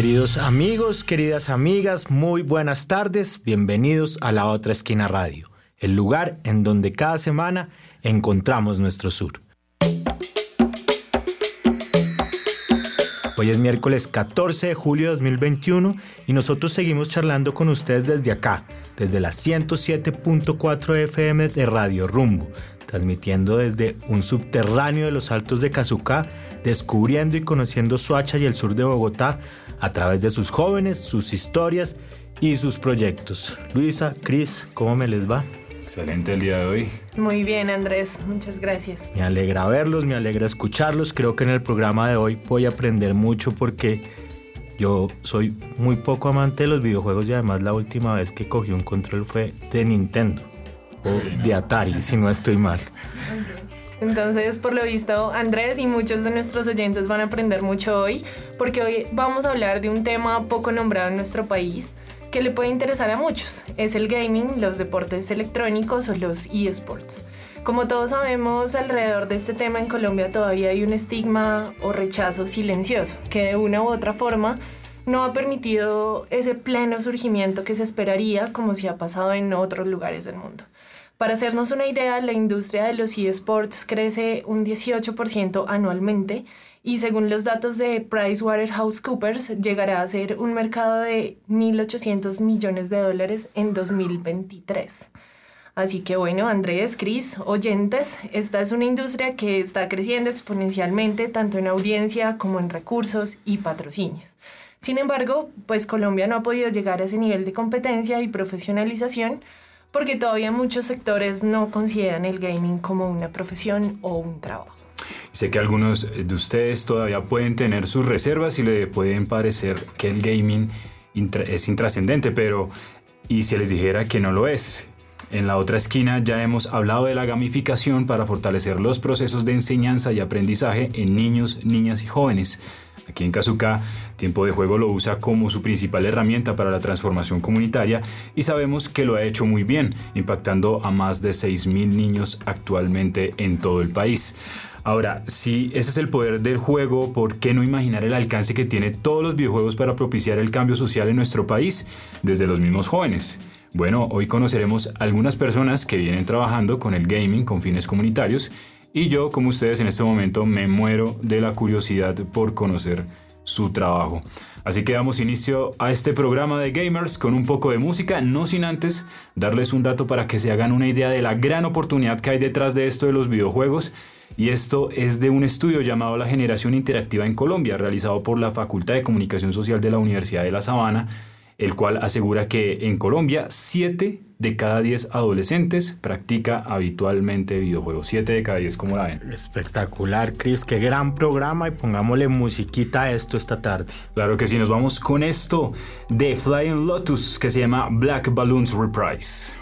Queridos amigos, queridas amigas, muy buenas tardes. Bienvenidos a La Otra Esquina Radio, el lugar en donde cada semana encontramos nuestro sur. Hoy es miércoles 14 de julio de 2021 y nosotros seguimos charlando con ustedes desde acá, desde la 107.4 FM de Radio Rumbo, transmitiendo desde un subterráneo de los altos de Cazucá, descubriendo y conociendo Soacha y el sur de Bogotá a través de sus jóvenes, sus historias y sus proyectos. Luisa, Cris, ¿cómo me les va? Excelente el día de hoy. Muy bien, Andrés, muchas gracias. Me alegra verlos, me alegra escucharlos. Creo que en el programa de hoy voy a aprender mucho porque yo soy muy poco amante de los videojuegos y además la última vez que cogí un control fue de Nintendo o de Atari, si no estoy mal. Entonces, por lo visto, Andrés y muchos de nuestros oyentes van a aprender mucho hoy, porque hoy vamos a hablar de un tema poco nombrado en nuestro país, que le puede interesar a muchos. Es el gaming, los deportes electrónicos o los eSports. Como todos sabemos, alrededor de este tema en Colombia todavía hay un estigma o rechazo silencioso que de una u otra forma no ha permitido ese pleno surgimiento que se esperaría como si ha pasado en otros lugares del mundo. Para hacernos una idea, la industria de los eSports crece un 18% anualmente y según los datos de PricewaterhouseCoopers llegará a ser un mercado de 1.800 millones de dólares en 2023. Así que bueno, Andrés, Cris, oyentes, esta es una industria que está creciendo exponencialmente tanto en audiencia como en recursos y patrocinios. Sin embargo, pues Colombia no ha podido llegar a ese nivel de competencia y profesionalización porque todavía muchos sectores no consideran el gaming como una profesión o un trabajo. Sé que algunos de ustedes todavía pueden tener sus reservas y le pueden parecer que el gaming es intrascendente, pero ¿y si les dijera que no lo es? En la otra esquina ya hemos hablado de la gamificación para fortalecer los procesos de enseñanza y aprendizaje en niños, niñas y jóvenes. Aquí en Kazuka, Tiempo de Juego lo usa como su principal herramienta para la transformación comunitaria y sabemos que lo ha hecho muy bien, impactando a más de 6.000 niños actualmente en todo el país. Ahora, si ese es el poder del juego, ¿por qué no imaginar el alcance que tiene todos los videojuegos para propiciar el cambio social en nuestro país, desde los mismos jóvenes? Bueno, hoy conoceremos algunas personas que vienen trabajando con el gaming con fines comunitarios y yo, como ustedes en este momento, me muero de la curiosidad por conocer su trabajo. Así que damos inicio a este programa de gamers con un poco de música, no sin antes darles un dato para que se hagan una idea de la gran oportunidad que hay detrás de esto de los videojuegos. Y esto es de un estudio llamado La Generación Interactiva en Colombia, realizado por la Facultad de Comunicación Social de la Universidad de La Sabana el cual asegura que en Colombia 7 de cada 10 adolescentes practica habitualmente videojuegos. 7 de cada 10, ¿cómo la ven? Espectacular, Chris, qué gran programa y pongámosle musiquita a esto esta tarde. Claro que sí, nos vamos con esto de Flying Lotus que se llama Black Balloons Reprise.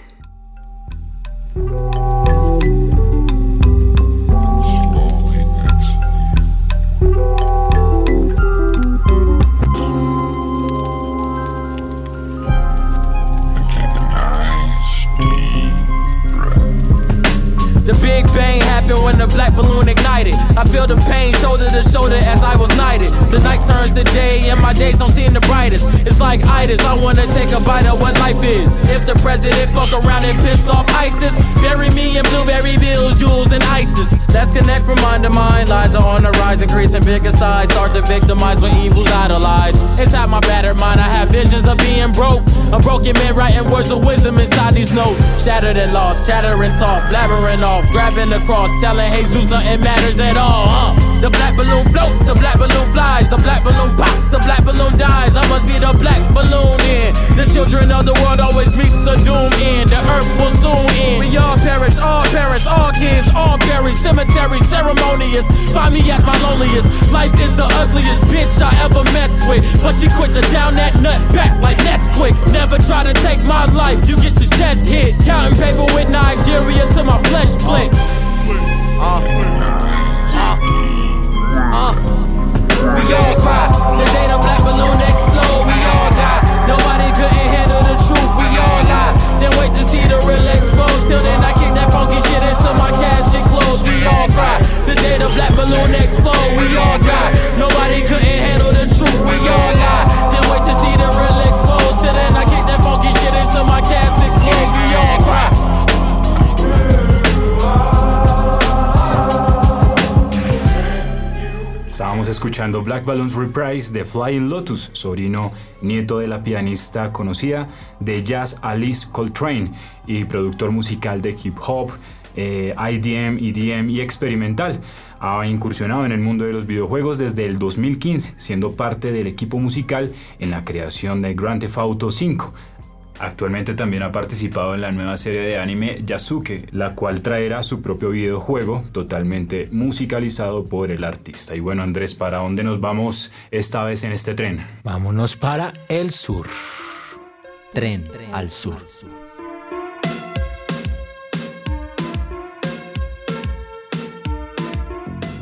When the black balloon ignited. I feel the pain shoulder to shoulder as I was knighted. The night turns to day and my days don't seem the brightest. It's like itis, I wanna take a bite of what life is. If the president fuck around and piss off ISIS, bury me in blueberry bills, jewels, and ISIS. Let's connect from mind to mind. Lies are on the rise, increasing bigger size. Start to victimize when evil's idolized. Inside my battered mind, I have visions of being broke. A broken man writing words of wisdom inside these notes. Shattered and lost, chattering talk, blabbering off, grabbing the cross, telling Jesus nothing matters at all. The black balloon floats, the black balloon flies, the black balloon pops, the black balloon dies. I must be the black balloon in. The children of the world always meets a doom end. The earth will soon end. We all perish, all parents, all kids, all buried. Cemetery ceremonious. Find me at my loneliest. Life is the ugliest bitch I ever messed with. But she quit to down that nut back like Nesquik. Never try to take my life, you get your chest hit. Counting paper with Nigeria till my flesh split. We all cry. Black balloon we all die. Nobody couldn't handle the truth, we all lie. Then wait to see the real. Till then, I kick that funky shit into my clothes. We all cry. The day the black balloon explode, we all die. Nobody couldn't handle the truth, we all lie. Estábamos escuchando Black Balloons Reprise de Flying Lotus, sobrino nieto de la pianista conocida de jazz Alice Coltrane y productor musical de hip hop, eh, IDM, EDM y experimental. Ha incursionado en el mundo de los videojuegos desde el 2015, siendo parte del equipo musical en la creación de Grand Theft Auto 5. Actualmente también ha participado en la nueva serie de anime Yasuke, la cual traerá su propio videojuego totalmente musicalizado por el artista. Y bueno, Andrés, ¿para dónde nos vamos esta vez en este tren? Vámonos para el sur. Tren al sur.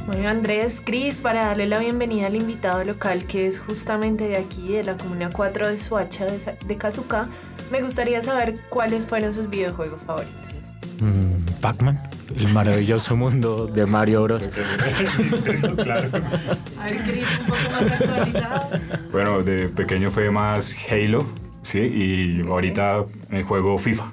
Bueno, Andrés, Cris, para darle la bienvenida al invitado local que es justamente de aquí, de la Comuna 4 de Suacha, de, Kazuka, me gustaría saber cuáles fueron sus videojuegos favoritos. Mm, Pac-Man, el maravilloso mundo de Mario Bros. A ver, Cris, un poco más actualizado. Bueno, de pequeño fue más Halo, ¿sí? Y ahorita el juego FIFA.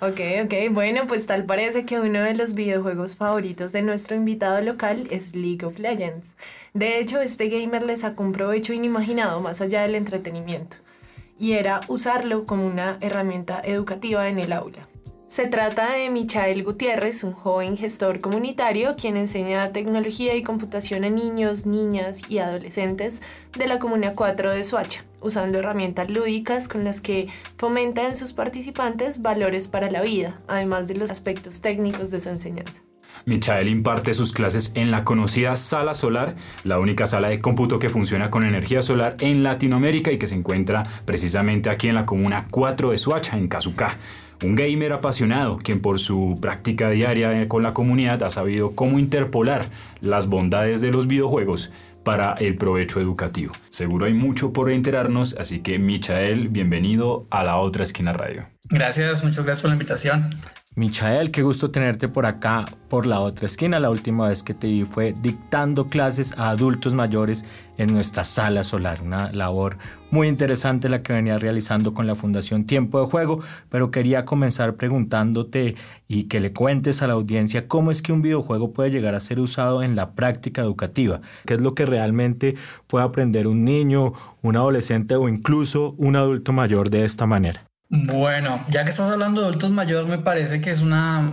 Ok, ok, bueno, pues tal parece que uno de los videojuegos favoritos de nuestro invitado local es League of Legends. De hecho, este gamer le sacó un provecho inimaginado más allá del entretenimiento, y era usarlo como una herramienta educativa en el aula. Se trata de Michael Gutiérrez, un joven gestor comunitario quien enseña tecnología y computación a niños, niñas y adolescentes de la Comuna 4 de Suacha, usando herramientas lúdicas con las que fomenta en sus participantes valores para la vida, además de los aspectos técnicos de su enseñanza. Michael imparte sus clases en la conocida Sala Solar, la única sala de cómputo que funciona con energía solar en Latinoamérica y que se encuentra precisamente aquí en la comuna 4 de Suacha, en Cazucá. Un gamer apasionado, quien por su práctica diaria con la comunidad ha sabido cómo interpolar las bondades de los videojuegos para el provecho educativo. Seguro hay mucho por enterarnos, así que Michael, bienvenido a la otra esquina radio. Gracias, muchas gracias por la invitación. Michael, qué gusto tenerte por acá, por la otra esquina. La última vez que te vi fue dictando clases a adultos mayores en nuestra sala solar. Una labor muy interesante la que venía realizando con la Fundación Tiempo de Juego, pero quería comenzar preguntándote y que le cuentes a la audiencia cómo es que un videojuego puede llegar a ser usado en la práctica educativa. ¿Qué es lo que realmente puede aprender un niño, un adolescente o incluso un adulto mayor de esta manera? Bueno, ya que estás hablando de adultos mayores, me parece que es una,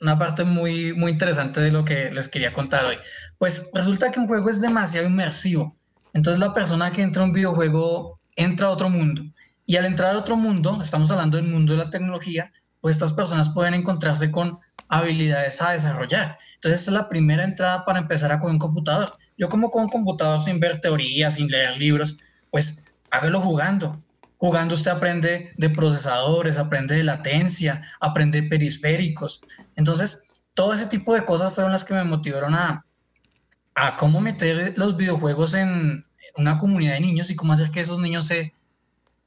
una parte muy, muy interesante de lo que les quería contar hoy. Pues resulta que un juego es demasiado inmersivo. Entonces la persona que entra a un videojuego entra a otro mundo. Y al entrar a otro mundo, estamos hablando del mundo de la tecnología, pues estas personas pueden encontrarse con habilidades a desarrollar. Entonces es la primera entrada para empezar a con un computador. Yo como con un computador sin ver teorías, sin leer libros, pues hágalo jugando. Jugando usted aprende de procesadores, aprende de latencia, aprende de periféricos. Entonces, todo ese tipo de cosas fueron las que me motivaron a, a cómo meter los videojuegos en una comunidad de niños y cómo hacer que esos niños se,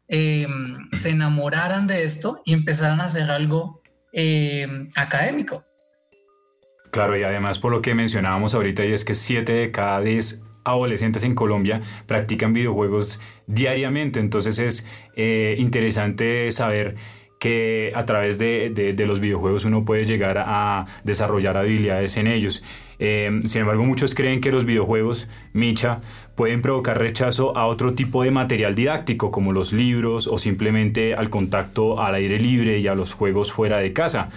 eh, se enamoraran de esto y empezaran a hacer algo eh, académico. Claro, y además por lo que mencionábamos ahorita, y es que 7 de cada 10 adolescentes en Colombia practican videojuegos diariamente, entonces es eh, interesante saber que a través de, los videojuegos uno puede llegar a desarrollar habilidades en ellos. Eh, sin embargo, muchos creen que los videojuegos, Micha, pueden provocar rechazo a otro tipo de material didáctico, como los libros o simplemente al contacto al aire libre y a los juegos fuera de casa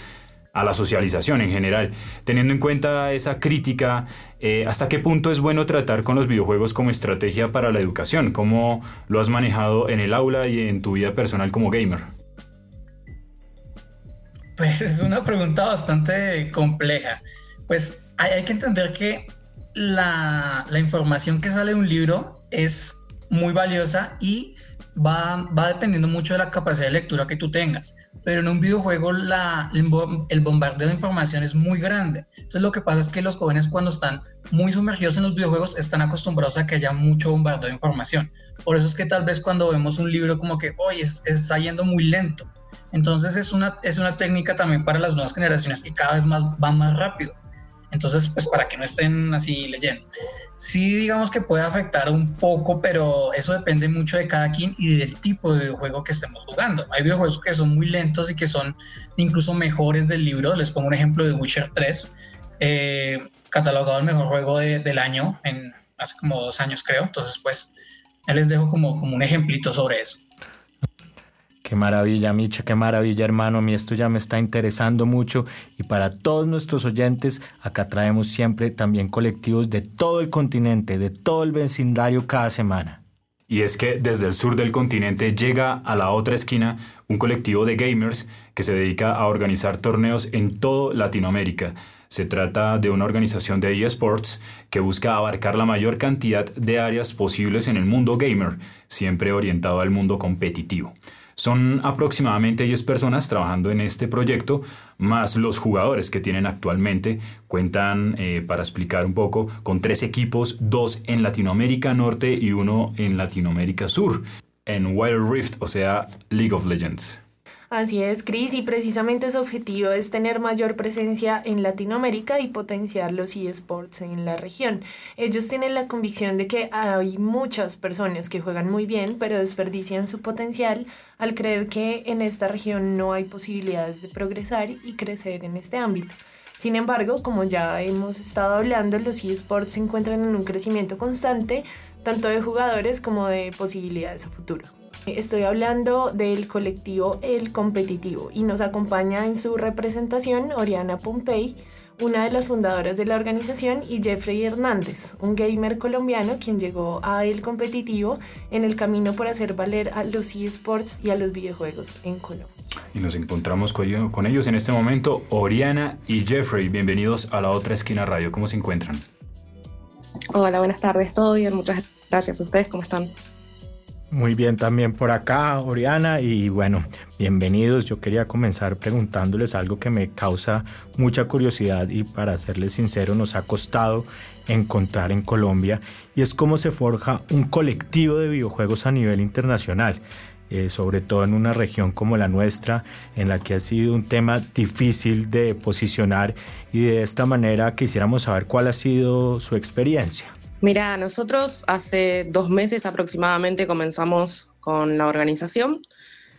a la socialización en general. Teniendo en cuenta esa crítica, eh, ¿hasta qué punto es bueno tratar con los videojuegos como estrategia para la educación? ¿Cómo lo has manejado en el aula y en tu vida personal como gamer? Pues es una pregunta bastante compleja. Pues hay, que entender que la, información que sale de un libro es muy valiosa y va, va dependiendo mucho de la capacidad de lectura que tú tengas. Pero en un videojuego la, el bombardeo de información es muy grande. Entonces lo que pasa es que los jóvenes cuando están muy sumergidos en los videojuegos están acostumbrados a que haya mucho bombardeo de información. Por eso es que tal vez cuando vemos un libro como que, oye, está yendo muy lento. Entonces es una, es una técnica también para las nuevas generaciones que cada vez más va más rápido. Entonces, pues para que no estén así leyendo. Sí, digamos que puede afectar un poco, pero eso depende mucho de cada quien y del tipo de videojuego que estemos jugando. Hay videojuegos que son muy lentos y que son incluso mejores del libro. Les pongo un ejemplo de Witcher 3, eh, catalogado el mejor juego del año en hace como dos años, creo. Entonces, pues, ya les dejo como, como un ejemplito sobre eso. Qué maravilla, Micha, qué maravilla, hermano. Mí esto ya me está interesando mucho. Y para todos nuestros oyentes, acá traemos siempre también colectivos de todo el continente, de todo el vecindario cada semana. Y es que desde el sur del continente llega a la otra esquina un colectivo de gamers que se dedica a organizar torneos en toda Latinoamérica. Se trata de una organización de eSports que busca abarcar la mayor cantidad de áreas posibles en el mundo gamer, siempre orientado al mundo competitivo. Son aproximadamente 10 personas trabajando en este proyecto, más los jugadores que tienen actualmente. Cuentan, eh, para explicar un poco, con tres equipos, dos en Latinoamérica Norte y uno en Latinoamérica Sur, en Wild Rift, o sea, League of Legends. Así es, Cris, y precisamente su objetivo es tener mayor presencia en Latinoamérica y potenciar los eSports en la región. Ellos tienen la convicción de que hay muchas personas que juegan muy bien, pero desperdician su potencial al creer que en esta región no hay posibilidades de progresar y crecer en este ámbito. Sin embargo, como ya hemos estado hablando, los eSports se encuentran en un crecimiento constante, tanto de jugadores como de posibilidades a futuro. Estoy hablando del colectivo El Competitivo y nos acompaña en su representación Oriana Pompey, una de las fundadoras de la organización, y Jeffrey Hernández, un gamer colombiano quien llegó a El Competitivo en el camino por hacer valer a los eSports y a los videojuegos en Colombia. Y nos encontramos con ellos en este momento, Oriana y Jeffrey. Bienvenidos a la otra esquina radio. ¿Cómo se encuentran? Hola, buenas tardes. ¿Todo bien? Muchas gracias. ¿Ustedes cómo están? Muy bien también por acá, Oriana, y bueno, bienvenidos. Yo quería comenzar preguntándoles algo que me causa mucha curiosidad y para serles sincero nos ha costado encontrar en Colombia, y es cómo se forja un colectivo de videojuegos a nivel internacional. Eh, sobre todo en una región como la nuestra, en la que ha sido un tema difícil de posicionar y de esta manera quisiéramos saber cuál ha sido su experiencia. Mira, nosotros hace dos meses aproximadamente comenzamos con la organización.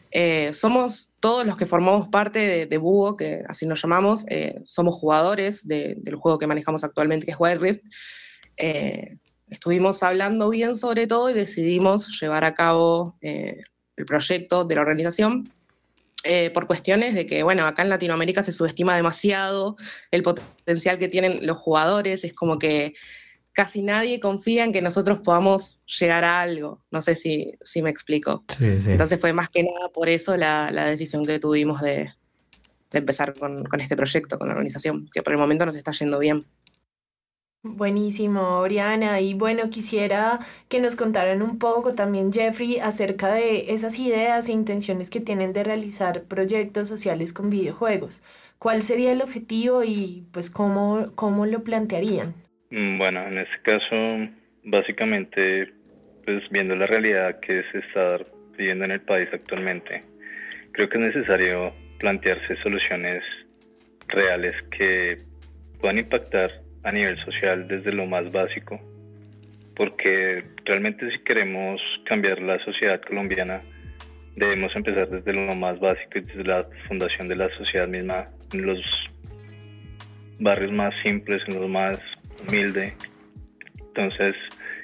Eh, somos todos los que formamos parte de, de Búho, que así nos llamamos, eh, somos jugadores del juego que manejamos actualmente, que es Wild Rift. Eh, estuvimos hablando bien sobre todo y decidimos llevar a cabo el proyecto de la organización por cuestiones de que, bueno, acá en Latinoamérica se subestima demasiado el potencial que tienen los jugadores, es como que casi nadie confía en que nosotros podamos llegar a algo. No sé si, si me explico. Entonces fue más que nada por eso la, decisión que tuvimos de, empezar con, este proyecto, con la organización, que por el momento nos está yendo bien. Buenísimo, Oriana. Y bueno, quisiera que nos contaran un poco también, Jeffrey, acerca de esas ideas e intenciones que tienen de realizar proyectos sociales con videojuegos. ¿Cuál sería el objetivo y pues cómo, cómo lo plantearían? Mm, bueno, en este caso, básicamente, pues viendo la realidad que se está viviendo en el país actualmente, creo que es necesario plantearse soluciones reales que puedan impactar a nivel social desde lo más básico, porque realmente si queremos cambiar la sociedad colombiana, debemos empezar desde lo más básico y desde la fundación de la sociedad misma, en los barrios más simples, en los más humilde. Entonces,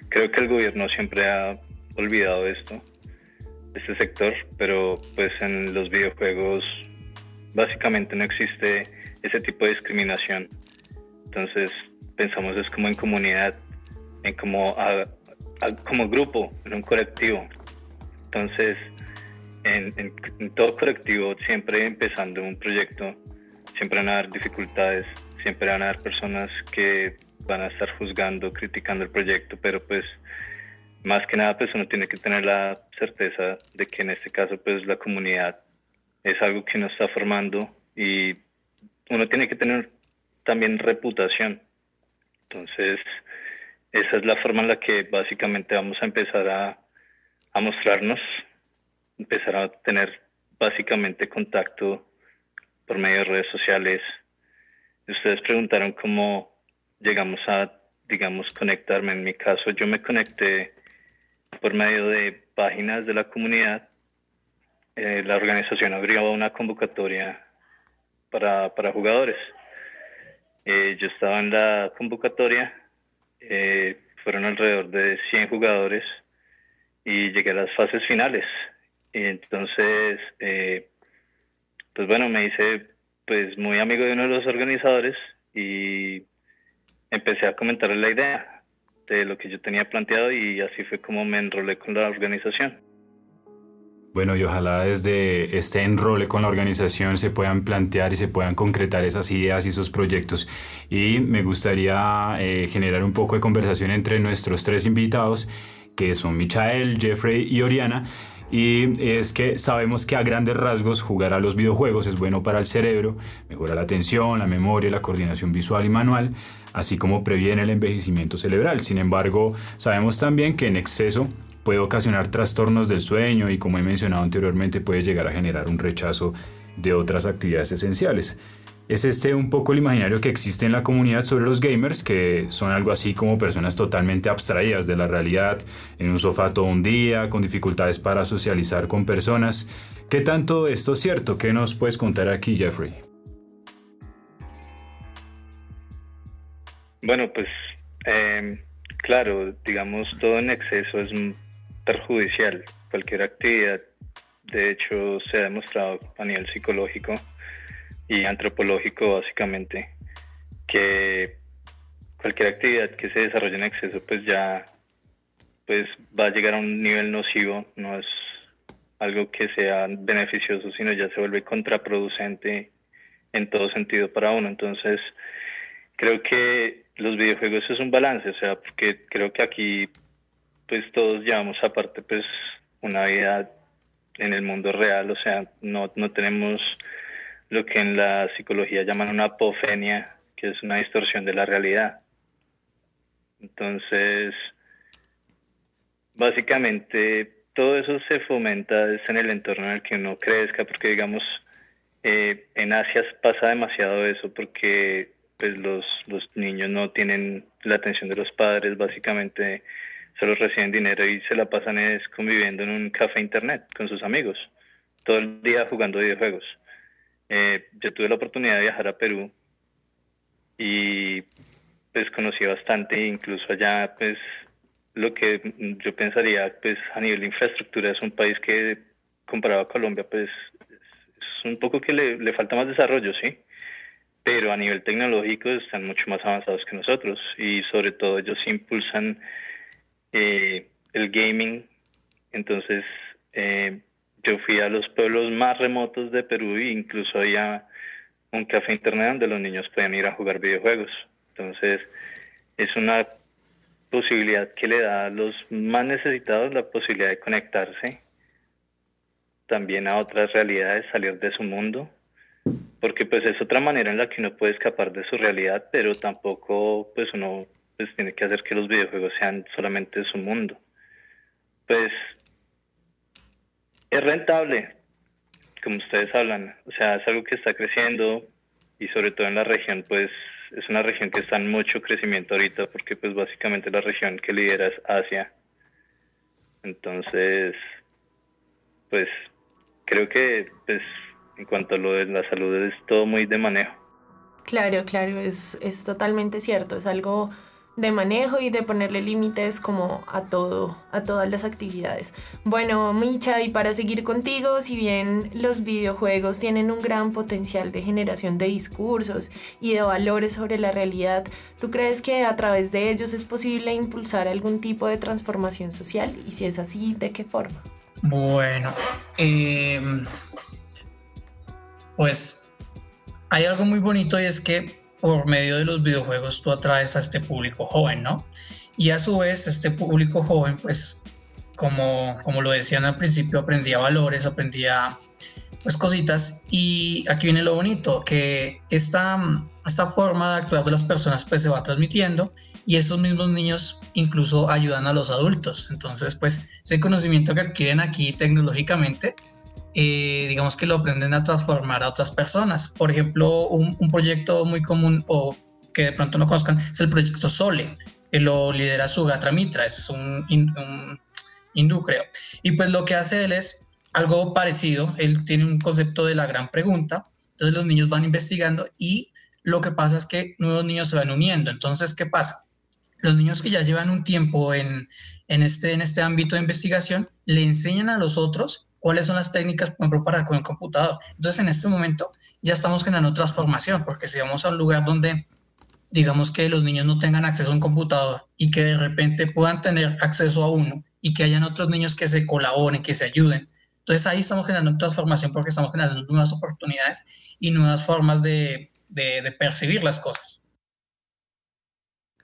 creo que el gobierno siempre ha olvidado esto, este sector, pero pues en los videojuegos básicamente no existe ese tipo de discriminación. Entonces, pensamos es como en comunidad, en como, como grupo, en un colectivo. Entonces, en, en, todo colectivo, siempre empezando un proyecto, siempre van a haber dificultades, siempre van a haber personas que van a estar juzgando, criticando el proyecto, pero pues más que nada pues uno tiene que tener la certeza de que en este caso pues la comunidad es algo que uno está formando y uno tiene que tener también reputación. Entonces, esa es la forma en la que básicamente vamos a empezar a, a mostrarnos, empezar a tener básicamente contacto por medio de redes sociales. Ustedes preguntaron cómo llegamos a, digamos, conectarme. En mi caso, yo me conecté por medio de páginas de la comunidad. Eh, la organización abrió una convocatoria para, para jugadores. Eh, yo estaba en la convocatoria, eh, fueron alrededor de 100 jugadores y llegué a las fases finales. Y entonces, pues bueno, me hice pues muy amigo de uno de los organizadores y empecé a comentarle la idea de lo que yo tenía planteado y así fue como me enrolé con la organización. Bueno, y ojalá desde este enrole con la organización se puedan plantear y se puedan concretar esas ideas y esos proyectos. Y me gustaría eh, generar un poco de conversación entre nuestros tres invitados, que son Michael, Jeffrey y Oriana. Y es que sabemos que a grandes rasgos jugar a los videojuegos es bueno para el cerebro, mejora la atención, la memoria, la coordinación visual y manual, así como previene el envejecimiento cerebral. Sin embargo, sabemos también que en exceso puede ocasionar trastornos del sueño y como he mencionado anteriormente puede llegar a generar un rechazo de otras actividades esenciales. Es este un poco el imaginario que existe en la comunidad sobre los gamers, que son algo así como personas totalmente abstraídas de la realidad, en un sofá todo un día, con dificultades para socializar con personas. ¿Qué tanto esto es cierto? ¿Qué nos puedes contar aquí, Jeffrey? Bueno, pues em, claro, digamos, todo en exceso es perjudicial. Cualquier actividad, de hecho, se ha demostrado a nivel psicológico y antropológico básicamente que cualquier actividad que se desarrolle en exceso pues ya pues va a llegar a un nivel nocivo, no es algo que sea beneficioso, sino ya se vuelve contraproducente en todo sentido para uno. Entonces, creo que los videojuegos es un balance, o sea, porque creo que aquí pues todos llevamos aparte pues una vida en el mundo real, o sea, no, no tenemos lo que en la psicología llaman una apofenia, que es una distorsión de la realidad. Entonces, básicamente todo eso se fomenta en el entorno en el que uno crezca, porque digamos, eh, en Asia pasa demasiado eso, porque pues los, los niños no tienen la atención de los padres, básicamente solo reciben dinero y se la pasan es conviviendo en un café internet con sus amigos, todo el día jugando videojuegos. Eh, yo tuve la oportunidad de viajar a Perú y pues conocí bastante, incluso allá pues lo que yo pensaría pues a nivel de infraestructura es un país que comparado a Colombia pues es un poco que le, le falta más desarrollo, sí, pero a nivel tecnológico están mucho más avanzados que nosotros y sobre todo ellos impulsan eh, el gaming, entonces eh, yo fui a los pueblos más remotos de Perú e incluso había un café internet donde los niños podían ir a jugar videojuegos. Entonces, es una posibilidad que le da a los más necesitados la posibilidad de conectarse también a otras realidades, salir de su mundo, porque pues es otra manera en la que uno puede escapar de su realidad, pero tampoco pues uno pues tiene que hacer que los videojuegos sean solamente su mundo. Pues es rentable, como ustedes hablan, o sea, es algo que está creciendo y sobre todo en la región, pues es una región que está en mucho crecimiento ahorita porque pues básicamente la región que lidera es Asia. Entonces, pues creo que pues en cuanto a lo de la salud es todo muy de manejo. Claro, claro, es, es totalmente cierto, es algo de manejo y de ponerle límites como a todo, a todas las actividades. Bueno, Micha, y para seguir contigo, si bien los videojuegos tienen un gran potencial de generación de discursos y de valores sobre la realidad, ¿tú crees que a través de ellos es posible impulsar algún tipo de transformación social? Y si es así, ¿de qué forma? Bueno, em, pues hay algo muy bonito y es que por medio de los videojuegos tú atraes a este público joven, ¿no? Y a su vez, este público joven, pues, como, como lo decían al principio, aprendía valores, aprendía pues cositas. Y aquí viene lo bonito, que esta, esta forma de actuar de las personas pues se va transmitiendo y esos mismos niños incluso ayudan a los adultos. Entonces, pues ese conocimiento que adquieren aquí tecnológicamente, eh, digamos que lo aprenden a transformar a otras personas. Por ejemplo, un, proyecto muy común o que de pronto no conozcan es el proyecto Sole, que lo lidera Sugatra Mitra, es un, un hindú creo. Y pues lo que hace él es algo parecido, él tiene un concepto de la gran pregunta, entonces los niños van investigando y lo que pasa es que nuevos niños se van uniendo. Entonces, ¿qué pasa? Los niños que ya llevan un tiempo en, en, este, en este ámbito de investigación le enseñan a los otros cuáles son las técnicas, por ejemplo, para con el computador. Entonces, en este momento ya estamos generando transformación, porque si vamos a un lugar donde digamos que los niños no tengan acceso a un computador y que de repente puedan tener acceso a uno y que hayan otros niños que se colaboren, que se ayuden. Entonces ahí estamos generando transformación porque estamos generando nuevas oportunidades y nuevas formas de, de percibir las cosas.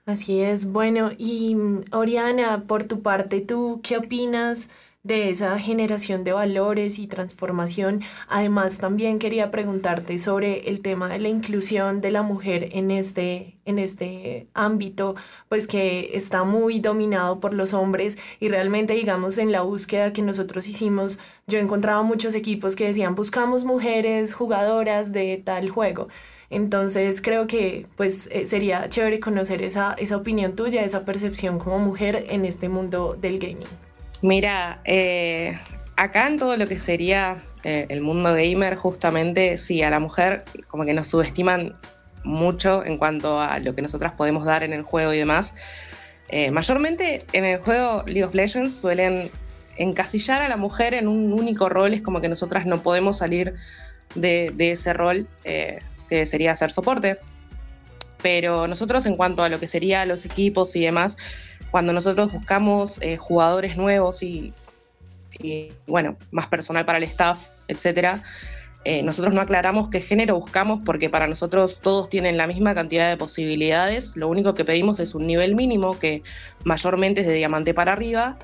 Así es, bueno, y mm, Oriana, por tu parte, ¿tú qué opinas? De esa generación de valores y transformación. Además, también quería preguntarte sobre el tema de la inclusión de la mujer en este, en este ámbito, pues que está muy dominado por los hombres y realmente, digamos, en la búsqueda que nosotros hicimos, yo encontraba muchos equipos que decían, buscamos mujeres jugadoras de tal juego. Entonces creo que pues eh, sería chévere conocer esa, esa opinión tuya, esa percepción como mujer en este mundo del gaming. Mira, eh, acá en todo lo que sería eh, el mundo gamer, justamente, sí, a la mujer como que nos subestiman mucho en cuanto a lo que nosotras podemos dar en el juego y demás. Eh, mayormente en el juego League of Legends suelen encasillar a la mujer en un único rol, es como que nosotras no podemos salir de, de ese rol, que sería hacer soporte. Pero nosotros en cuanto a lo que sería los equipos y demás, cuando nosotros buscamos eh, jugadores nuevos y, bueno, más personal para el staff, etcétera, eh, nosotros no aclaramos qué género buscamos porque para nosotros todos tienen la misma cantidad de posibilidades. Lo único que pedimos es un nivel mínimo que mayormente es de diamante para arriba.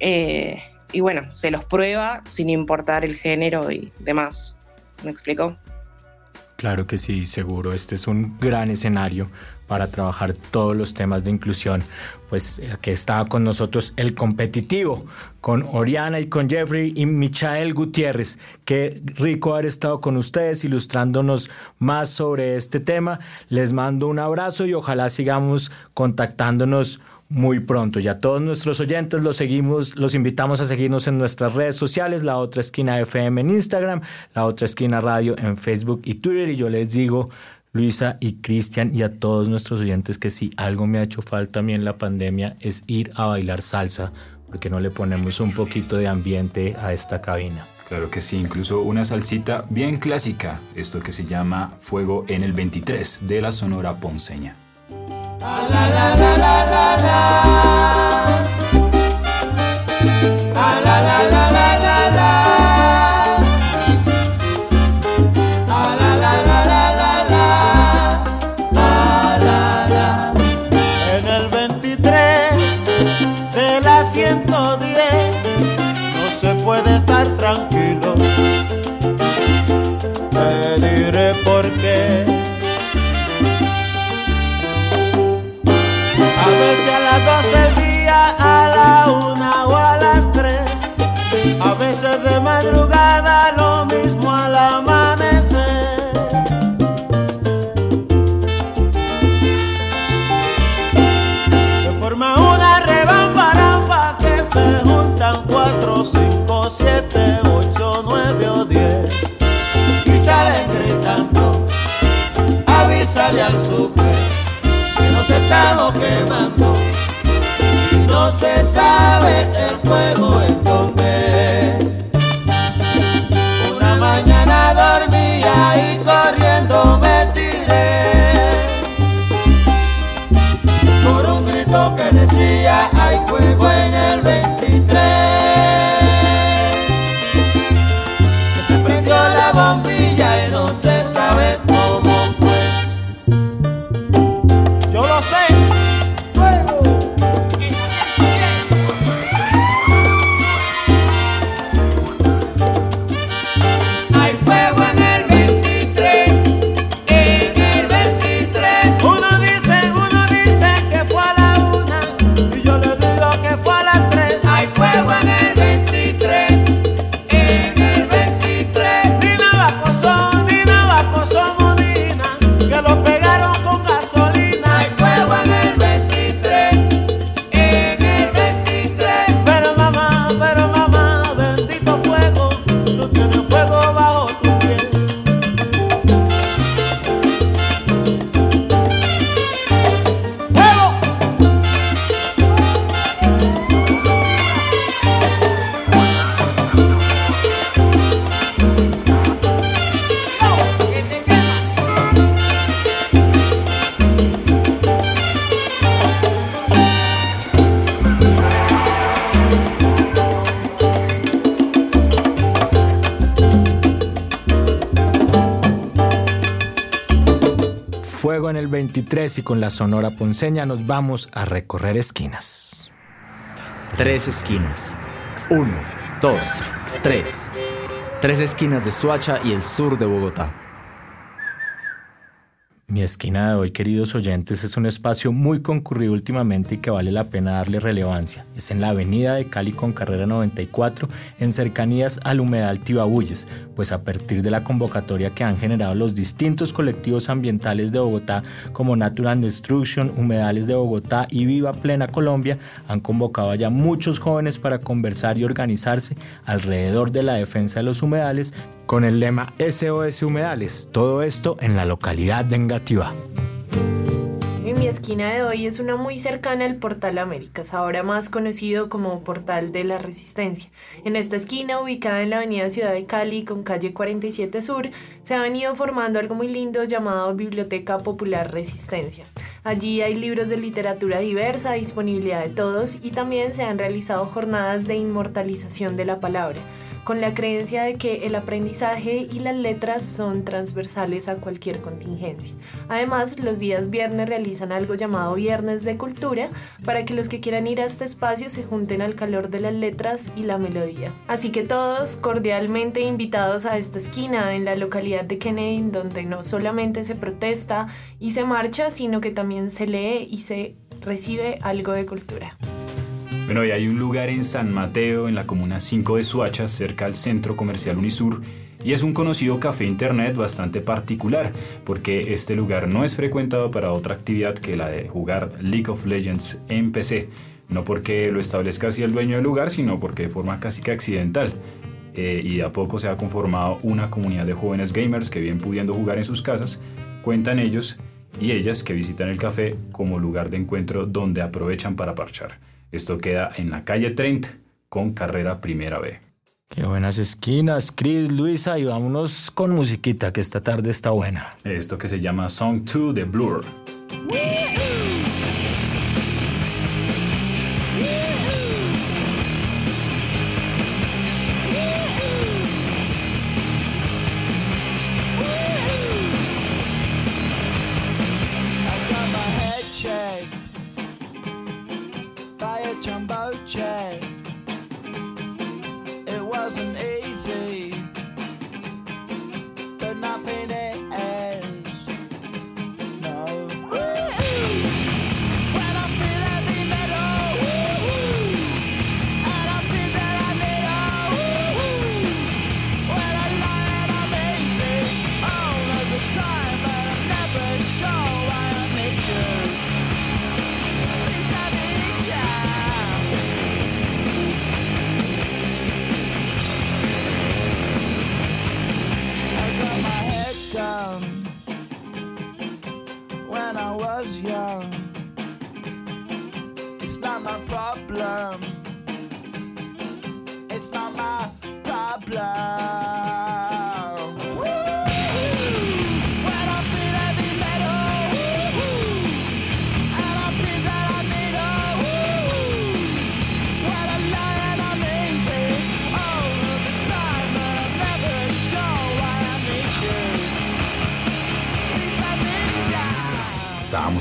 Eh, y bueno, se los prueba sin importar el género y demás. ¿Me explico? Claro que sí, seguro. Este es un gran escenario para trabajar todos los temas de inclusión. Pues aquí está con nosotros el competitivo, con Oriana y con Jeffrey y Michael Gutiérrez. Qué rico haber estado con ustedes ilustrándonos más sobre este tema. Les mando un abrazo y ojalá sigamos contactándonos muy pronto. Ya todos nuestros oyentes los seguimos, los invitamos a seguirnos en nuestras redes sociales, la otra esquina FM en Instagram, la otra esquina radio en Facebook y Twitter. Y yo les digo, Luisa y Cristian y a todos nuestros oyentes que si algo me ha hecho falta a mí en la pandemia es ir a bailar salsa, porque no le ponemos un poquito de ambiente a esta cabina. Claro que sí, incluso una salsita bien clásica, esto que se llama Fuego en el 23 de la Sonora Ponceña. La, la, la, la, la, la, la. La, avísale al super se estamos quemando. Y no se sabe el fuego 23 y con la Sonora Ponceña nos vamos a recorrer esquinas. Tres esquinas. Uno, dos, tres. Tres esquinas de Suacha y el sur de Bogotá. Mi esquina de hoy, queridos oyentes, es un espacio muy concurrido últimamente y que vale la pena darle relevancia. Es en la avenida de Cali con carrera 94, en cercanías al humedal Tibabuyes, pues a partir de la convocatoria que han generado los distintos colectivos ambientales de Bogotá, como Natural Destruction, Humedales de Bogotá y Viva Plena Colombia, han convocado ya muchos jóvenes para conversar y organizarse alrededor de la defensa de los humedales con el lema SOS Humedales. Todo esto en la localidad de Engativá. Mi esquina de hoy es una muy cercana al Portal Américas, ahora más conocido como Portal de la Resistencia. En esta esquina, ubicada en la avenida Ciudad de Cali con calle 47 Sur, se ha venido formando algo muy lindo llamado Biblioteca Popular Resistencia. Allí hay libros de literatura diversa, disponibilidad de todos y también se han realizado jornadas de inmortalización de la palabra con la creencia de que el aprendizaje y las letras son transversales a cualquier contingencia. Además, los días viernes realizan algo llamado Viernes de Cultura para que los que quieran ir a este espacio se junten al calor de las letras y la melodía. Así que todos cordialmente invitados a esta esquina en la localidad de Kennedy, donde no solamente se protesta y se marcha, sino que también se lee y se recibe algo de cultura. Bueno, y hay un lugar en San Mateo, en la comuna 5 de Suacha, cerca al centro comercial Unisur, y es un conocido café internet bastante particular, porque este lugar no es frecuentado para otra actividad que la de jugar League of Legends en PC. No porque lo establezca así el dueño del lugar, sino porque de forma casi que accidental. Eh, y a poco se ha conformado una comunidad de jóvenes gamers que bien pudiendo jugar en sus casas, cuentan ellos y ellas que visitan el café como lugar de encuentro donde aprovechan para parchar. Esto queda en la calle 30 con carrera primera B. Qué buenas esquinas, Chris, Luisa, y vámonos con musiquita que esta tarde está buena. Esto que se llama Song 2 de Blur.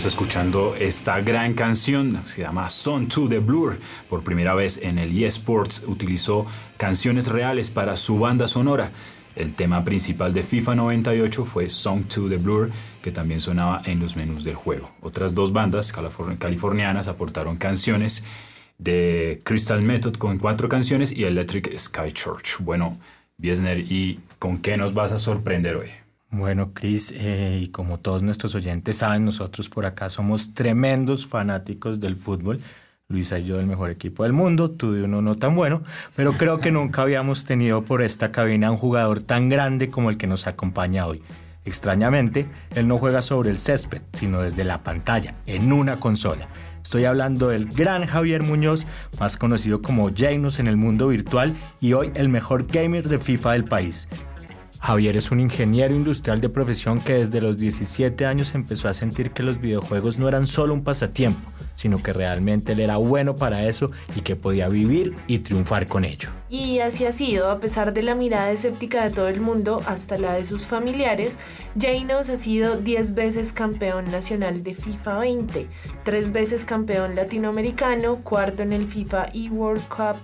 Escuchando esta gran canción, se llama Son 2 de Blur. Por primera vez en el eSports utilizó canciones reales para su banda sonora. El tema principal de FIFA 98 fue Song 2 de Blur, que también sonaba en los menús del juego. Otras dos bandas californianas aportaron canciones de Crystal Method con cuatro canciones y Electric Sky Church. Bueno, Biesner, ¿y con qué nos vas a sorprender hoy? Bueno, Cris, eh, y como todos nuestros oyentes saben, nosotros por acá somos tremendos fanáticos del fútbol. Luisa y yo del mejor equipo del mundo, tú de uno no tan bueno, pero creo que nunca habíamos tenido por esta cabina un jugador tan grande como el que nos acompaña hoy. Extrañamente, él no juega sobre el césped, sino desde la pantalla, en una consola. Estoy hablando del gran Javier Muñoz, más conocido como Janus en el mundo virtual y hoy el mejor gamer de FIFA del país. Javier es un ingeniero industrial de profesión que desde los 17 años empezó a sentir que los videojuegos no eran solo un pasatiempo, sino que realmente él era bueno para eso y que podía vivir y triunfar con ello. Y así ha sido, a pesar de la mirada escéptica de todo el mundo, hasta la de sus familiares, Jainos ha sido 10 veces campeón nacional de FIFA 20, 3 veces campeón latinoamericano, cuarto en el FIFA eWorld Cup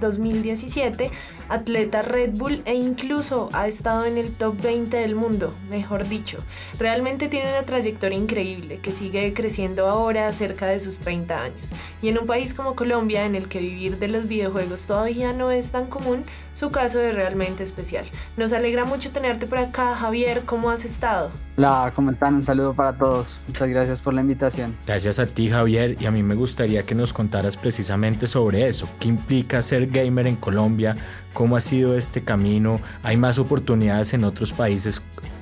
2017, atleta Red Bull e incluso ha estado en el top 20 del mundo, mejor dicho. Realmente tiene una trayectoria increíble que sigue creciendo ahora cerca de sus 30 años. Y en un país como Colombia, en el que vivir de los videojuegos todavía no es tan común, su caso es realmente especial. Nos alegra mucho tenerte por acá, Javier. ¿Cómo has estado? Hola, ¿cómo están? Un saludo para todos. Muchas gracias por la invitación. Gracias a ti, Javier. Y a mí me gustaría que nos contaras precisamente sobre eso. ¿Qué implica ser gamer en Colombia? ¿Cómo ha sido este camino? ¿Hay más oportunidades en otros países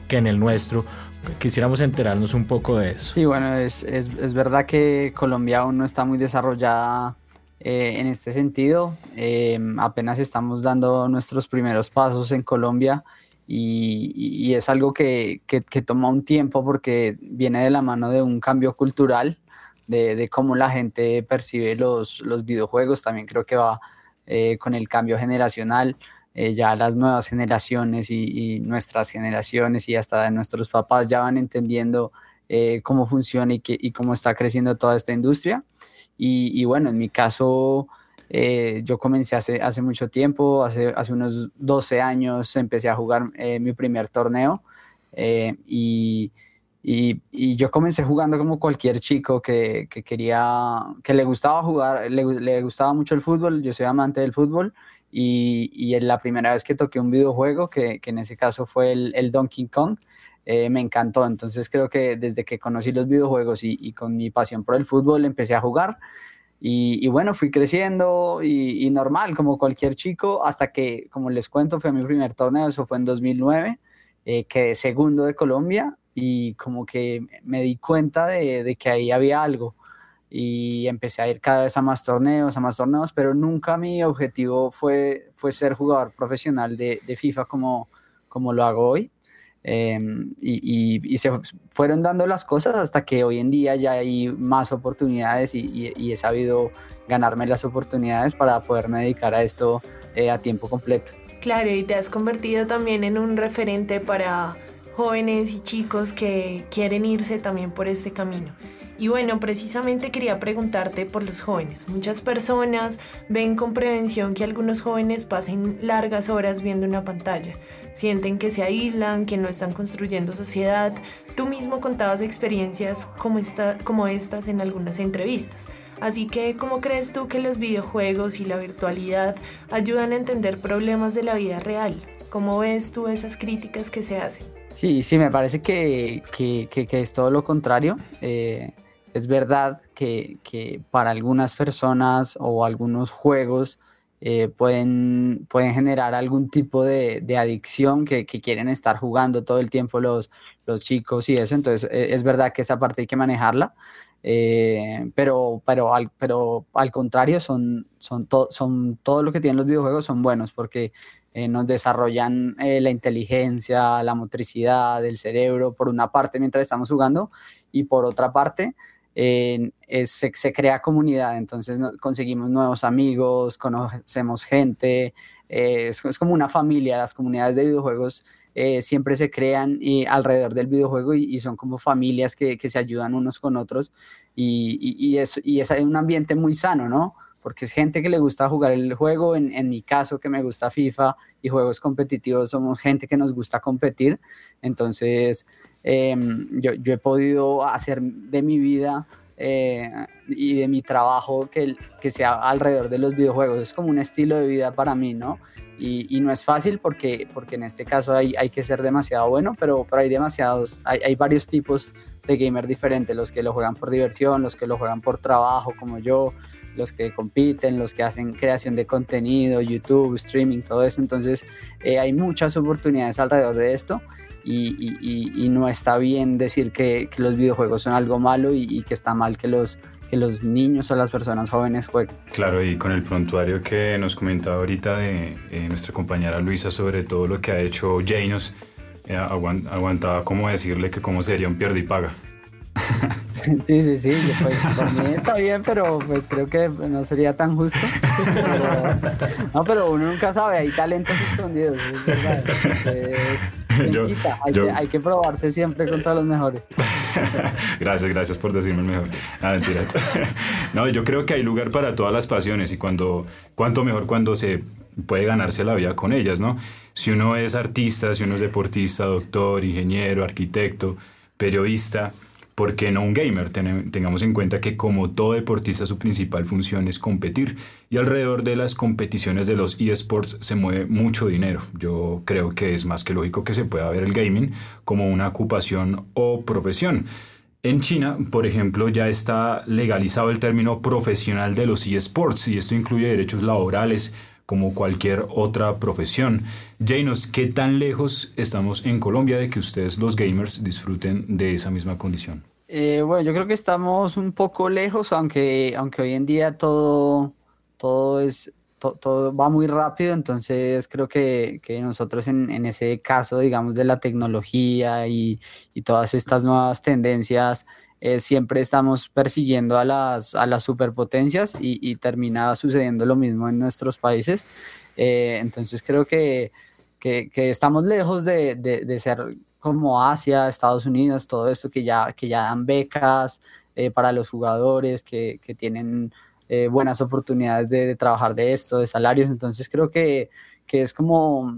que en el nuestro? Quisiéramos enterarnos un poco de eso. Sí, bueno, es, es, es verdad que Colombia aún no está muy desarrollada eh, en este sentido. Eh, apenas estamos dando nuestros primeros pasos en Colombia y, y es algo que, que, que, toma un tiempo porque viene de la mano de un cambio cultural, de, de cómo la gente percibe los, los videojuegos. También creo que va eh, con el cambio generacional. Eh, ya las nuevas generaciones y, y, nuestras generaciones y hasta nuestros papás ya van entendiendo eh, cómo funciona y, que, y, cómo está creciendo toda esta industria. Y, y bueno, en mi caso, eh, yo comencé hace, hace mucho tiempo, hace, hace unos 12 años empecé a jugar eh, mi primer torneo y, y, yo comencé jugando como cualquier chico que, que quería, que le gustaba jugar, le, le, gustaba mucho el fútbol, yo soy amante del fútbol y, y la primera vez que toqué un videojuego, que, que en ese caso fue el, el Donkey Kong, eh, me encantó. Entonces creo que desde que conocí los videojuegos y, y con mi pasión por el fútbol empecé a jugar. Y, y bueno, fui creciendo y, y, normal, como cualquier chico, hasta que, como les cuento, fue mi primer torneo, eso fue en 2009, eh, quedé segundo de Colombia y como que me di cuenta de, de, que ahí había algo. Y empecé a ir cada vez a más torneos, a más torneos, pero nunca mi objetivo fue, fue ser jugador profesional de, de FIFA como, como lo hago hoy. Eh, y, y, y, se fueron dando las cosas hasta que hoy en día ya hay más oportunidades y, y he sabido ganarme las oportunidades para poderme dedicar a esto eh, a tiempo completo. Claro, y te has convertido también en un referente para jóvenes y chicos que quieren irse también por este camino. Y bueno, precisamente quería preguntarte por los jóvenes. Muchas personas ven con prevención que algunos jóvenes pasen largas horas viendo una pantalla. Sienten que se aíslan, que no están construyendo sociedad. Tú mismo contabas experiencias como, esta, como estas en algunas entrevistas. Así que, ¿cómo crees tú que los videojuegos y la virtualidad ayudan a entender problemas de la vida real? ¿Cómo ves tú esas críticas que se hacen? Sí, sí, me parece que, que, que, que es todo lo contrario. Eh, es verdad que, para algunas personas o algunos juegos eh, pueden, pueden generar algún tipo de, de adicción que, quieren estar jugando todo el tiempo los, los chicos y eso. Entonces eh, es verdad que esa parte hay que manejarla. Eh, pero, pero, al, pero al contrario, son, son, to, son todo lo que tienen los videojuegos son buenos porque eh, nos desarrollan eh, la inteligencia, la motricidad del cerebro, por una parte mientras estamos jugando y por otra parte es, se, se, crea comunidad, entonces no, conseguimos nuevos amigos, conocemos gente, eh, es, es, como una familia, las comunidades de videojuegos eh, siempre se crean y, alrededor del videojuego y, y son como familias que, que, se ayudan unos con otros y, y, es, y es un ambiente muy sano, ¿no? porque es gente que le gusta jugar el juego, en, en, mi caso que me gusta FIFA y juegos competitivos, somos gente que nos gusta competir, entonces eh, yo, yo, he podido hacer de mi vida eh, y de mi trabajo que, que, sea alrededor de los videojuegos, es como un estilo de vida para mí, ¿no? Y, y no es fácil porque, porque en este caso hay, hay que ser demasiado bueno, pero, pero hay demasiados, hay, hay varios tipos de gamer diferentes, los que lo juegan por diversión, los que lo juegan por trabajo, como yo, los que compiten, los que hacen creación de contenido, YouTube, streaming, todo eso. Entonces eh, hay muchas oportunidades alrededor de esto y, y, y no está bien decir que, que, los videojuegos son algo malo y, y, que está mal que los, que los niños o las personas jóvenes jueguen. Claro, y con el prontuario que nos comentaba ahorita de eh, nuestra compañera Luisa sobre todo lo que ha hecho Janos, eh, aguantaba como decirle que cómo sería un pierde y paga. Sí, sí, sí, pues por mí está bien, pero pues creo que no sería tan justo. no, pero uno nunca sabe, hay talentos escondidos, es verdad. hay, que, probarse siempre contra los mejores. gracias, gracias por decirme el mejor. Ah, mentiras. no, yo creo que hay lugar para todas las pasiones y cuando, cuanto mejor cuando se puede ganarse la vida con ellas, ¿no? Si uno es artista, si uno es deportista, doctor, ingeniero, arquitecto, periodista, ¿por qué no un gamer? tengamos en cuenta que como todo deportista su principal función es competir y alrededor de las competiciones de los eSports se mueve mucho dinero. Yo creo que es más que lógico que se pueda ver el gaming como una ocupación o profesión. En China, por ejemplo, ya está legalizado el término profesional de los eSports y esto incluye derechos laborales como cualquier otra profesión. Janos, ¿qué tan lejos estamos en Colombia de que ustedes los gamers disfruten de esa misma condición? Eh, bueno, yo creo que estamos un poco lejos, aunque, aunque hoy en día todo, todo, es, todo va muy rápido, entonces creo que, que nosotros en, en, ese caso, digamos, de la tecnología y, y todas estas nuevas tendencias, eh, siempre estamos persiguiendo a las, a las superpotencias y, y, termina sucediendo lo mismo en nuestros países. Eh, entonces creo que, que, que, estamos lejos de, de, de, ser como Asia, Estados Unidos, todo esto que ya, que ya dan becas eh, para los jugadores, que, que tienen buenas oportunidades de, de, trabajar de esto, de salarios. Entonces creo que, que es como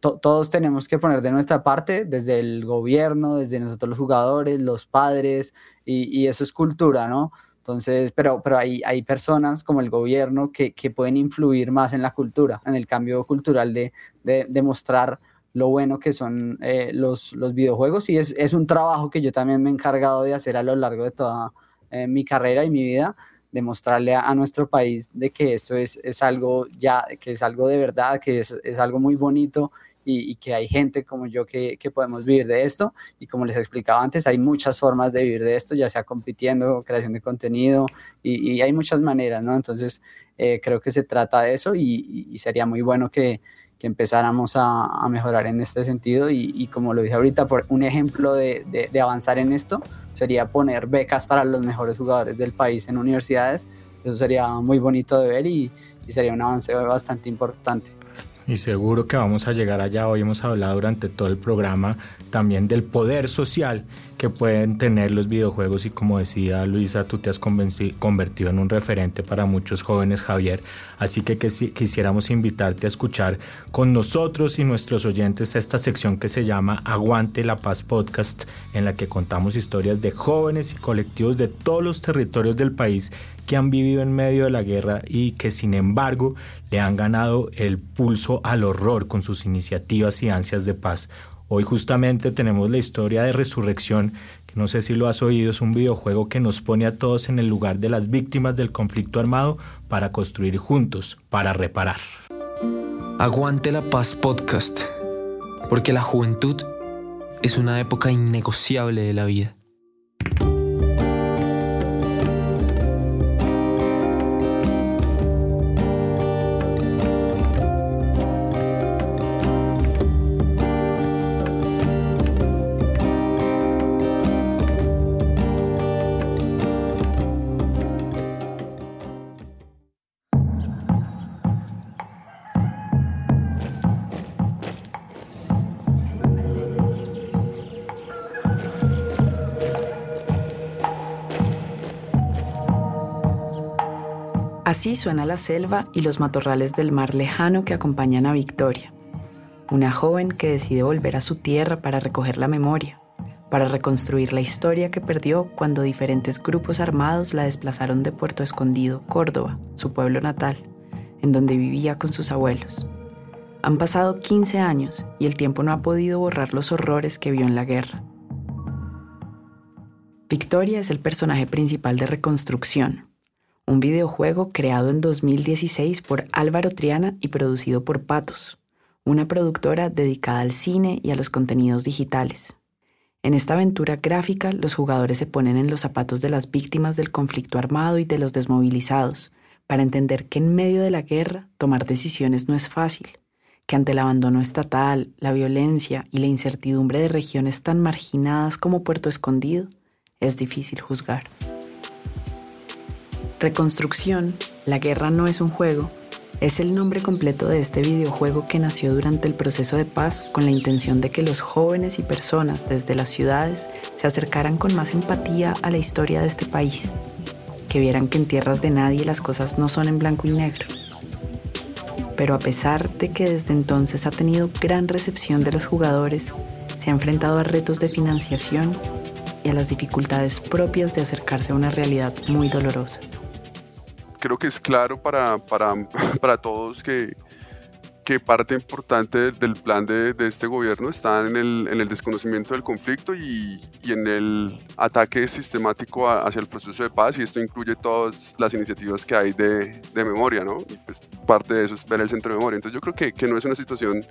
todos tenemos que poner de nuestra parte, desde el gobierno, desde nosotros los jugadores, los padres, y, eso es cultura, ¿no? Entonces, pero, pero hay, hay personas como el gobierno que, que, pueden influir más en la cultura, en el cambio cultural de, de, mostrar lo bueno que son eh, los, los, videojuegos y es, es, un trabajo que yo también me he encargado de hacer a lo largo de toda eh, mi carrera y mi vida, demostrarle a, nuestro país de que esto es, es, algo ya, que es algo de verdad, que es, es algo muy bonito y, que hay gente como yo que, que, podemos vivir de esto. Y como les explicaba antes, hay muchas formas de vivir de esto, ya sea compitiendo, creación de contenido, y, hay muchas maneras, ¿no? Entonces, eh, creo que se trata de eso y sería muy bueno que, que empezáramos a, a, mejorar en este sentido. Y, como lo dije ahorita, por un ejemplo de, de, de avanzar en esto sería poner becas para los mejores jugadores del país en universidades. Eso sería muy bonito de ver y, y sería un avance bastante importante. Y seguro que vamos a llegar allá. Hoy hemos hablado durante todo el programa también del poder social que pueden tener los videojuegos y como decía Luisa, tú te has convertido en un referente para muchos jóvenes, Javier. Así que, quisiéramos invitarte a escuchar con nosotros y nuestros oyentes esta sección que se llama Aguante la Paz Podcast, en la que contamos historias de jóvenes y colectivos de todos los territorios del país que han vivido en medio de la guerra y que sin embargo le han ganado el pulso al horror con sus iniciativas y ansias de paz. Hoy justamente tenemos la historia de Resurrección, que no sé si lo has oído, es un videojuego que nos pone a todos en el lugar de las víctimas del conflicto armado para construir juntos, para reparar. Aguante la paz podcast, porque la juventud es una época innegociable de la vida. Suena la selva y los matorrales del mar lejano que acompañan a Victoria, una joven que decide volver a su tierra para recoger la memoria, para reconstruir la historia que perdió cuando diferentes grupos armados la desplazaron de Puerto Escondido, Córdoba, su pueblo natal, en donde vivía con sus abuelos. Han pasado 15 años y el tiempo no ha podido borrar los horrores que vio en la guerra. Victoria es el personaje principal de Reconstrucción, un videojuego creado en 2016 por Álvaro Triana y producido por Patos, una productora dedicada al cine y a los contenidos digitales. En esta aventura gráfica, los jugadores se ponen en los zapatos de las víctimas del conflicto armado y de los desmovilizados, para entender que en medio de la guerra tomar decisiones no es fácil, que ante el abandono estatal, la violencia y la incertidumbre de regiones tan marginadas como Puerto Escondido, es difícil juzgar. Reconstrucción, La guerra no es un juego, es el nombre completo de este videojuego que nació durante el proceso de paz con la intención de que los jóvenes y personas desde las ciudades se acercaran con más empatía a la historia de este país, que vieran que en tierras de nadie las cosas no son en blanco y negro. Pero a pesar de que desde entonces ha tenido gran recepción de los jugadores, se ha enfrentado a retos de financiación y a las dificultades propias de acercarse a una realidad muy dolorosa creo que es claro para, para, para todos que, que parte importante del plan de, de, este gobierno está en el, en el desconocimiento del conflicto y, y, en el ataque sistemático hacia el proceso de paz y esto incluye todas las iniciativas que hay de, de memoria, ¿no? Pues parte de eso es ver el centro de memoria. Entonces yo creo que, que no es una situación